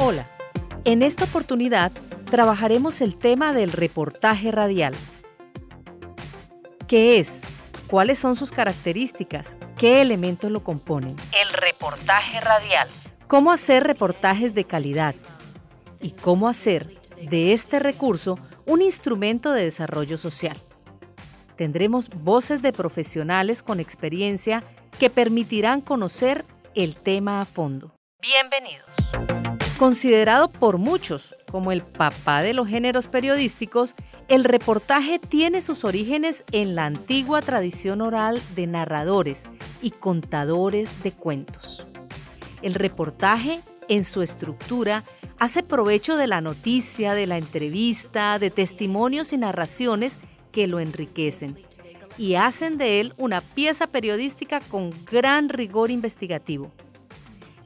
Hola, en esta oportunidad trabajaremos el tema del reportaje radial. ¿Qué es? ¿Cuáles son sus características? ¿Qué elementos lo componen? El reportaje radial. ¿Cómo hacer reportajes de calidad? ¿Y cómo hacer de este recurso un instrumento de desarrollo social? Tendremos voces de profesionales con experiencia que permitirán conocer el tema a fondo. Bienvenidos. Considerado por muchos como el papá de los géneros periodísticos, el reportaje tiene sus orígenes en la antigua tradición oral de narradores y contadores de cuentos. El reportaje, en su estructura, hace provecho de la noticia, de la entrevista, de testimonios y narraciones que lo enriquecen y hacen de él una pieza periodística con gran rigor investigativo.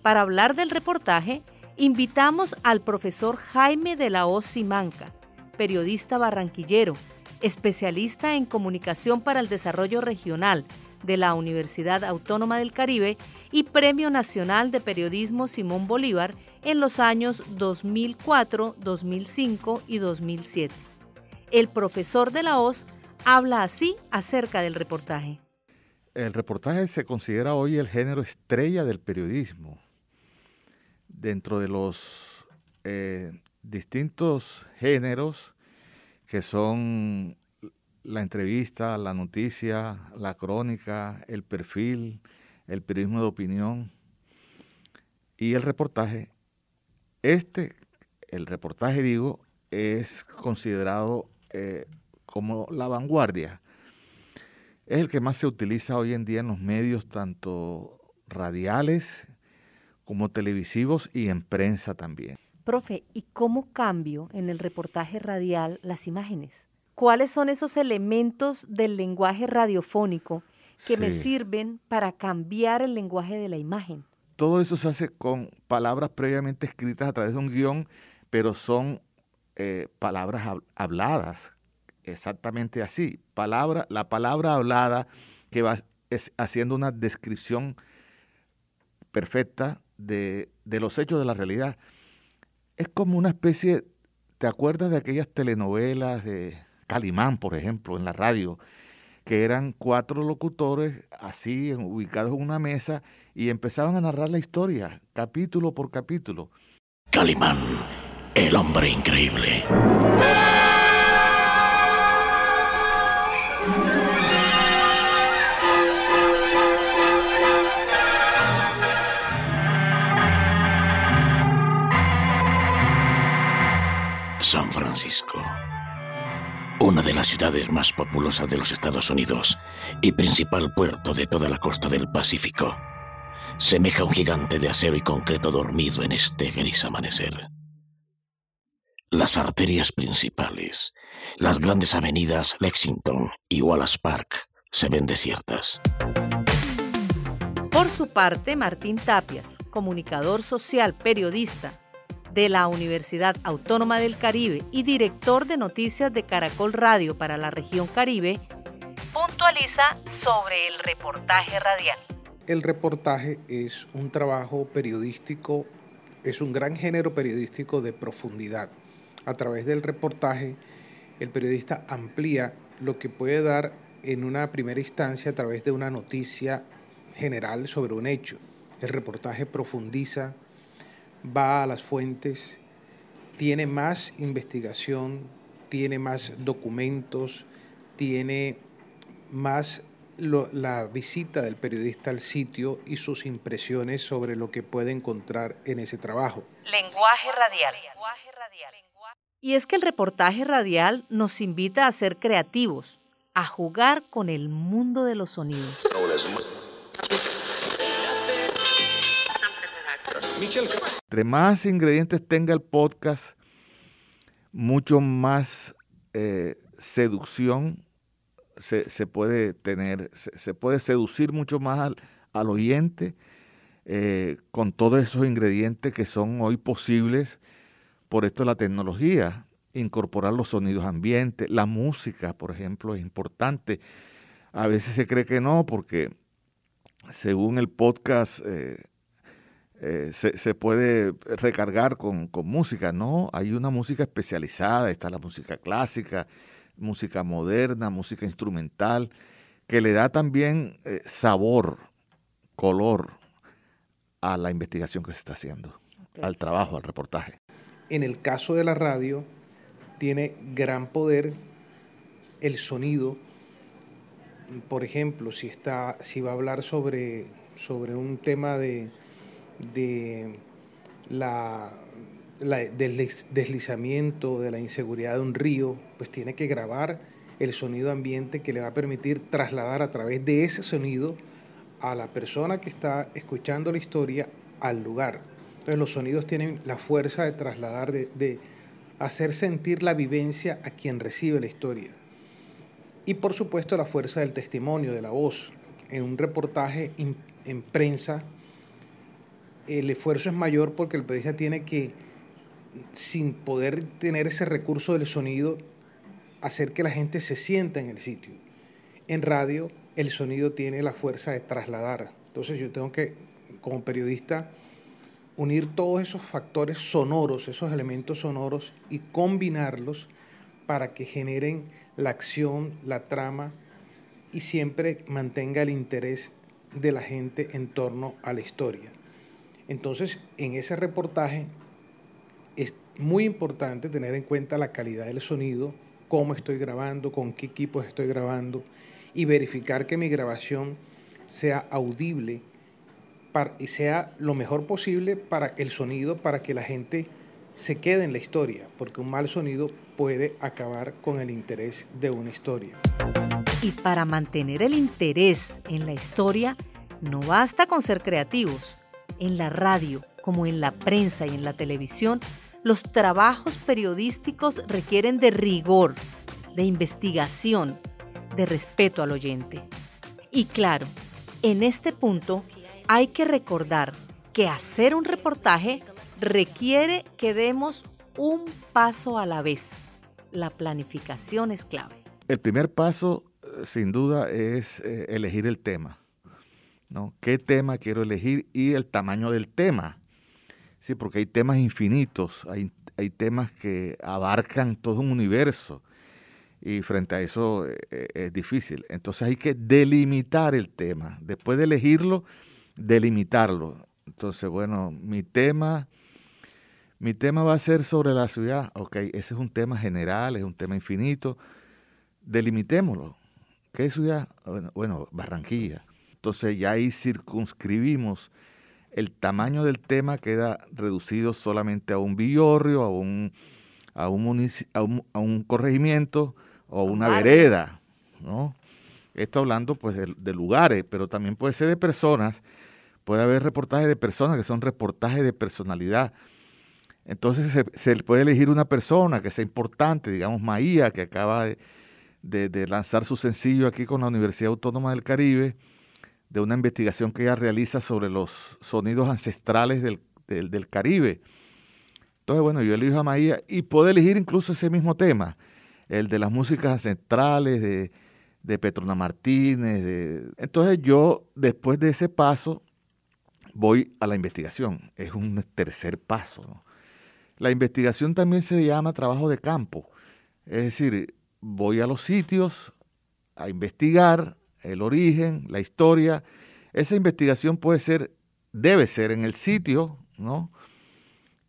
Para hablar del reportaje, invitamos al profesor Jaime de la Hoz Simanca, periodista barranquillero, especialista en comunicación para el desarrollo regional de la Universidad Autónoma del Caribe y Premio Nacional de Periodismo Simón Bolívar en los años 2004, 2005 y 2007. El profesor de la Hoz habla así acerca del reportaje. El reportaje se considera hoy el género estrella del periodismo dentro de los eh, distintos géneros que son la entrevista, la noticia, la crónica, el perfil, el periodismo de opinión y el reportaje. Este, el reportaje digo, es considerado eh, como la vanguardia. Es el que más se utiliza hoy en día en los medios, tanto radiales como televisivos y en prensa también. Profe, ¿y cómo cambio en el reportaje radial las imágenes? ¿Cuáles son esos elementos del lenguaje radiofónico que me sirven para cambiar el lenguaje de la imagen? Todo eso se hace con palabras previamente escritas a través de un guion, pero son eh, palabras habladas, exactamente así. Palabra, la palabra hablada que va haciendo una descripción perfecta de, los hechos de la realidad. Es como una especie, ¿te acuerdas de aquellas telenovelas de Calimán, por ejemplo, en la radio? que eran cuatro locutores así ubicados en una mesa y empezaban a narrar la historia, capítulo por capítulo. Calimán, el hombre increíble. San Francisco, una de las ciudades más populosas de los Estados Unidos y principal puerto de toda la costa del Pacífico, semeja un gigante de acero y concreto dormido en este gris amanecer. Las arterias principales, las grandes avenidas Lexington y Wallace Park se ven desiertas. Por su parte, Martín Tapias, comunicador social, periodista, de la Universidad Autónoma del Caribe y director de noticias de Caracol Radio para la región Caribe, puntualiza sobre el reportaje radial. El reportaje es un trabajo periodístico, es un gran género periodístico de profundidad. A través del reportaje, el periodista amplía lo que puede dar en una primera instancia a través de una noticia general sobre un hecho. El reportaje profundiza va a las fuentes, tiene más investigación, tiene más documentos, tiene más la visita del periodista al sitio y sus impresiones sobre lo que puede encontrar en ese trabajo. Lenguaje radial. Y es que el reportaje radial nos invita a ser creativos, a jugar con el mundo de los sonidos. Entre más ingredientes tenga el podcast, mucho más eh, seducción se, puede tener, se, puede seducir mucho más al, oyente eh, con todos esos ingredientes que son hoy posibles por esto la tecnología, incorporar los sonidos ambientes, la música, por ejemplo, es importante. A veces se cree que no, porque según el podcast, eh, eh, se, puede recargar con, música. No, hay una música especializada, está la música clásica, música moderna, música instrumental, que le da también eh, sabor, color a la investigación que se está haciendo, al trabajo, al reportaje. En el caso de la radio, tiene gran poder el sonido. Por ejemplo, si, está, si va a hablar sobre, sobre un tema de, de la, del deslizamiento, de la inseguridad de un río, pues tiene que grabar el sonido ambiente que le va a permitir trasladar a través de ese sonido a la persona que está escuchando la historia al lugar. Entonces los sonidos tienen la fuerza de trasladar, de, hacer sentir la vivencia a quien recibe la historia. Y por supuesto la fuerza del testimonio, de la voz. En un reportaje en prensa el esfuerzo es mayor porque el periodista tiene que, sin poder tener ese recurso del sonido, hacer que la gente se sienta en el sitio. En radio, el sonido tiene la fuerza de trasladar. Entonces yo tengo que, como periodista, unir todos esos factores sonoros, esos elementos sonoros, y combinarlos para que generen la acción, la trama, y siempre mantenga el interés de la gente en torno a la historia. Entonces, en ese reportaje muy importante tener en cuenta la calidad del sonido, cómo estoy grabando, con qué equipos estoy grabando y verificar que mi grabación sea audible y sea lo mejor posible para el sonido, para que la gente se quede en la historia, porque un mal sonido puede acabar con el interés de una historia. Y para mantener el interés en la historia, no basta con ser creativos en la radio, como en la prensa y en la televisión, los trabajos periodísticos requieren de rigor, de investigación, de respeto al oyente. Y claro, en este punto hay que recordar que hacer un reportaje requiere que demos un paso a la vez. La planificación es clave. El primer paso, eh, sin duda, es eh, elegir el tema. ¿Qué tema quiero elegir? Y el tamaño del tema. Sí, porque hay temas infinitos, hay, temas que abarcan todo un universo y frente a eso eh, eh, es difícil. Entonces hay que delimitar el tema. Después de elegirlo, delimitarlo. Entonces, bueno, mi tema, mi tema va a ser sobre la ciudad. Ok, ese es un tema general, es un tema infinito. Delimitémoslo. ¿Qué ciudad? bueno Barranquilla. Entonces ya ahí circunscribimos el tamaño del tema queda reducido solamente a un villorrio, a un, a un, a un, corregimiento o una vereda, ¿no? Esto hablando pues de, lugares, pero también puede ser de personas, puede haber reportajes de personas que son reportajes de personalidad. Entonces se, se puede elegir una persona que sea importante, digamos Maía, que acaba de, de lanzar su sencillo aquí con la Universidad Autónoma del Caribe, de una investigación que ella realiza sobre los sonidos ancestrales del, Caribe. Entonces, bueno, yo elijo a Maía y puedo elegir incluso ese mismo tema, el de las músicas ancestrales, de, de Petrona Martínez. Entonces yo, después de ese paso, voy a la investigación. Es un tercer paso. La investigación también se llama trabajo de campo. Es decir, voy a los sitios a investigar, el origen, la historia. Esa investigación puede ser, debe ser en el sitio, ¿no?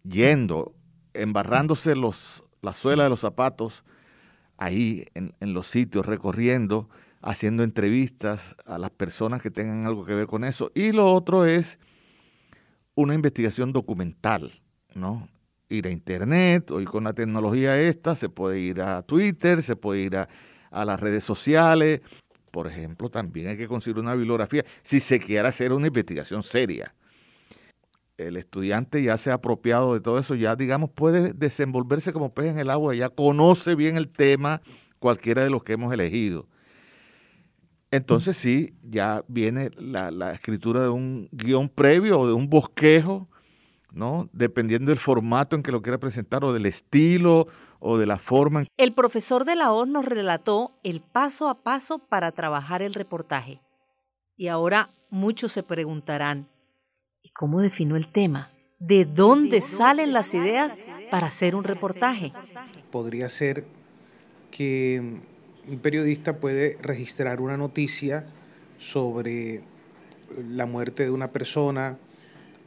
Yendo, embarrándose los, la suela de los zapatos, ahí en, los sitios, recorriendo, haciendo entrevistas a las personas que tengan algo que ver con eso. Y lo otro es una investigación documental, ¿no? Ir a internet, hoy con la tecnología esta, se puede ir a Twitter, se puede ir a, a las redes sociales, por ejemplo, también hay que conseguir una bibliografía si se quiere hacer una investigación seria. El estudiante ya se ha apropiado de todo eso, ya digamos puede desenvolverse como pez en el agua, ya conoce bien el tema cualquiera de los que hemos elegido. Entonces sí, ya viene la, la escritura de un guion previo o de un bosquejo, ¿no? Dependiendo del formato en que lo quiera presentar o del estilo o de la forma. El profesor de la OZ nos relató el paso a paso para trabajar el reportaje. Y ahora muchos se preguntarán, ¿y cómo defino el tema? ¿De dónde salen las ideas para hacer un reportaje? Podría ser que un periodista puede registrar una noticia sobre la muerte de una persona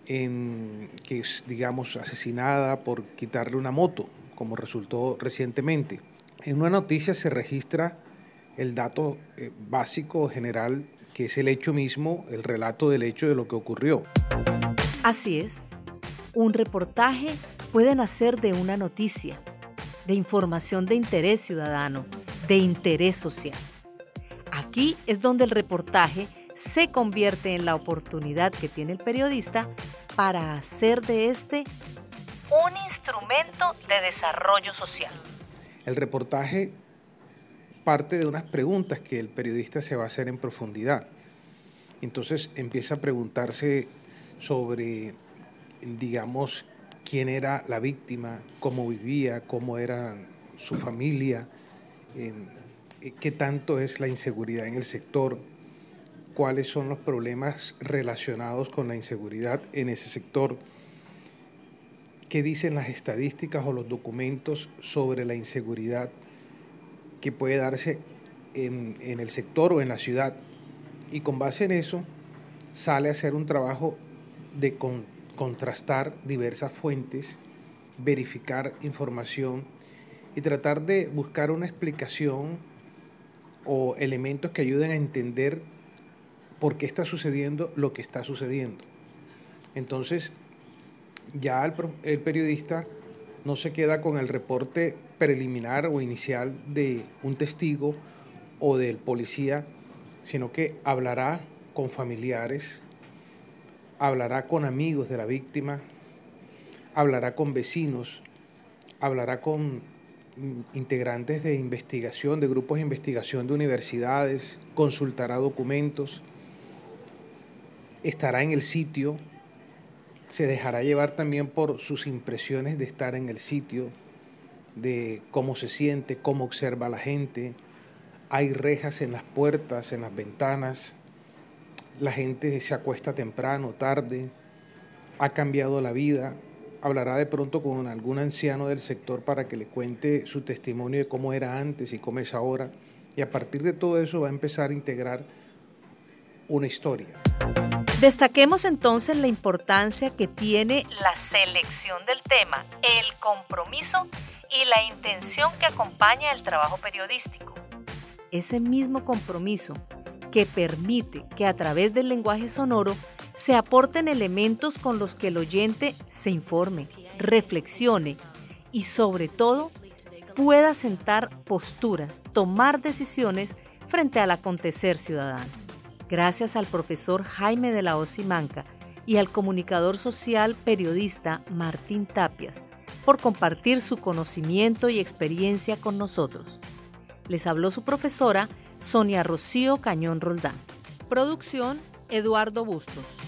que es, digamos, asesinada por quitarle una moto, como resultó recientemente. En una noticia se registra el dato eh, básico general, que es el hecho mismo, el relato del hecho de lo que ocurrió. Así es. Un reportaje puede nacer de una noticia, de información de interés ciudadano, de interés social. Aquí es donde el reportaje se convierte en la oportunidad que tiene el periodista para hacer de este un instrumento de desarrollo social. El reportaje parte de unas preguntas que el periodista se va a hacer en profundidad. Entonces empieza a preguntarse sobre, digamos, quién era la víctima, cómo vivía, cómo era su familia, eh, qué tanto es la inseguridad en el sector, cuáles son los problemas relacionados con la inseguridad en ese sector, qué dicen las estadísticas o los documentos sobre la inseguridad que puede darse en, el sector o en la ciudad. Y con base en eso sale a hacer un trabajo de contrastar diversas fuentes, verificar información y tratar de buscar una explicación o elementos que ayuden a entender por qué está sucediendo lo que está sucediendo. Entonces, ya el, periodista no se queda con el reporte preliminar o inicial de un testigo o del policía, sino que hablará con familiares, hablará con amigos de la víctima, hablará con vecinos, hablará con integrantes de investigación, de grupos de investigación de universidades, consultará documentos, estará en el sitio, se dejará llevar también por sus impresiones de estar en el sitio, de cómo se siente, cómo observa la gente. Hay rejas en las puertas, en las ventanas. La gente se acuesta temprano, tarde. Ha cambiado la vida. Hablará de pronto con algún anciano del sector para que le cuente su testimonio de cómo era antes y cómo es ahora. Y a partir de todo eso va a empezar a integrar una historia. Destaquemos entonces la importancia que tiene la selección del tema, el compromiso y la intención que acompaña el trabajo periodístico. Ese mismo compromiso que permite que a través del lenguaje sonoro se aporten elementos con los que el oyente se informe, reflexione y sobre todo pueda sentar posturas, tomar decisiones frente al acontecer ciudadano gracias al profesor Jaime de la Osimanca y al comunicador social periodista Martín Tapias por compartir su conocimiento y experiencia con nosotros. Les habló su profesora Sonia Rocío Cañón Roldán. Producción Eduardo Bustos.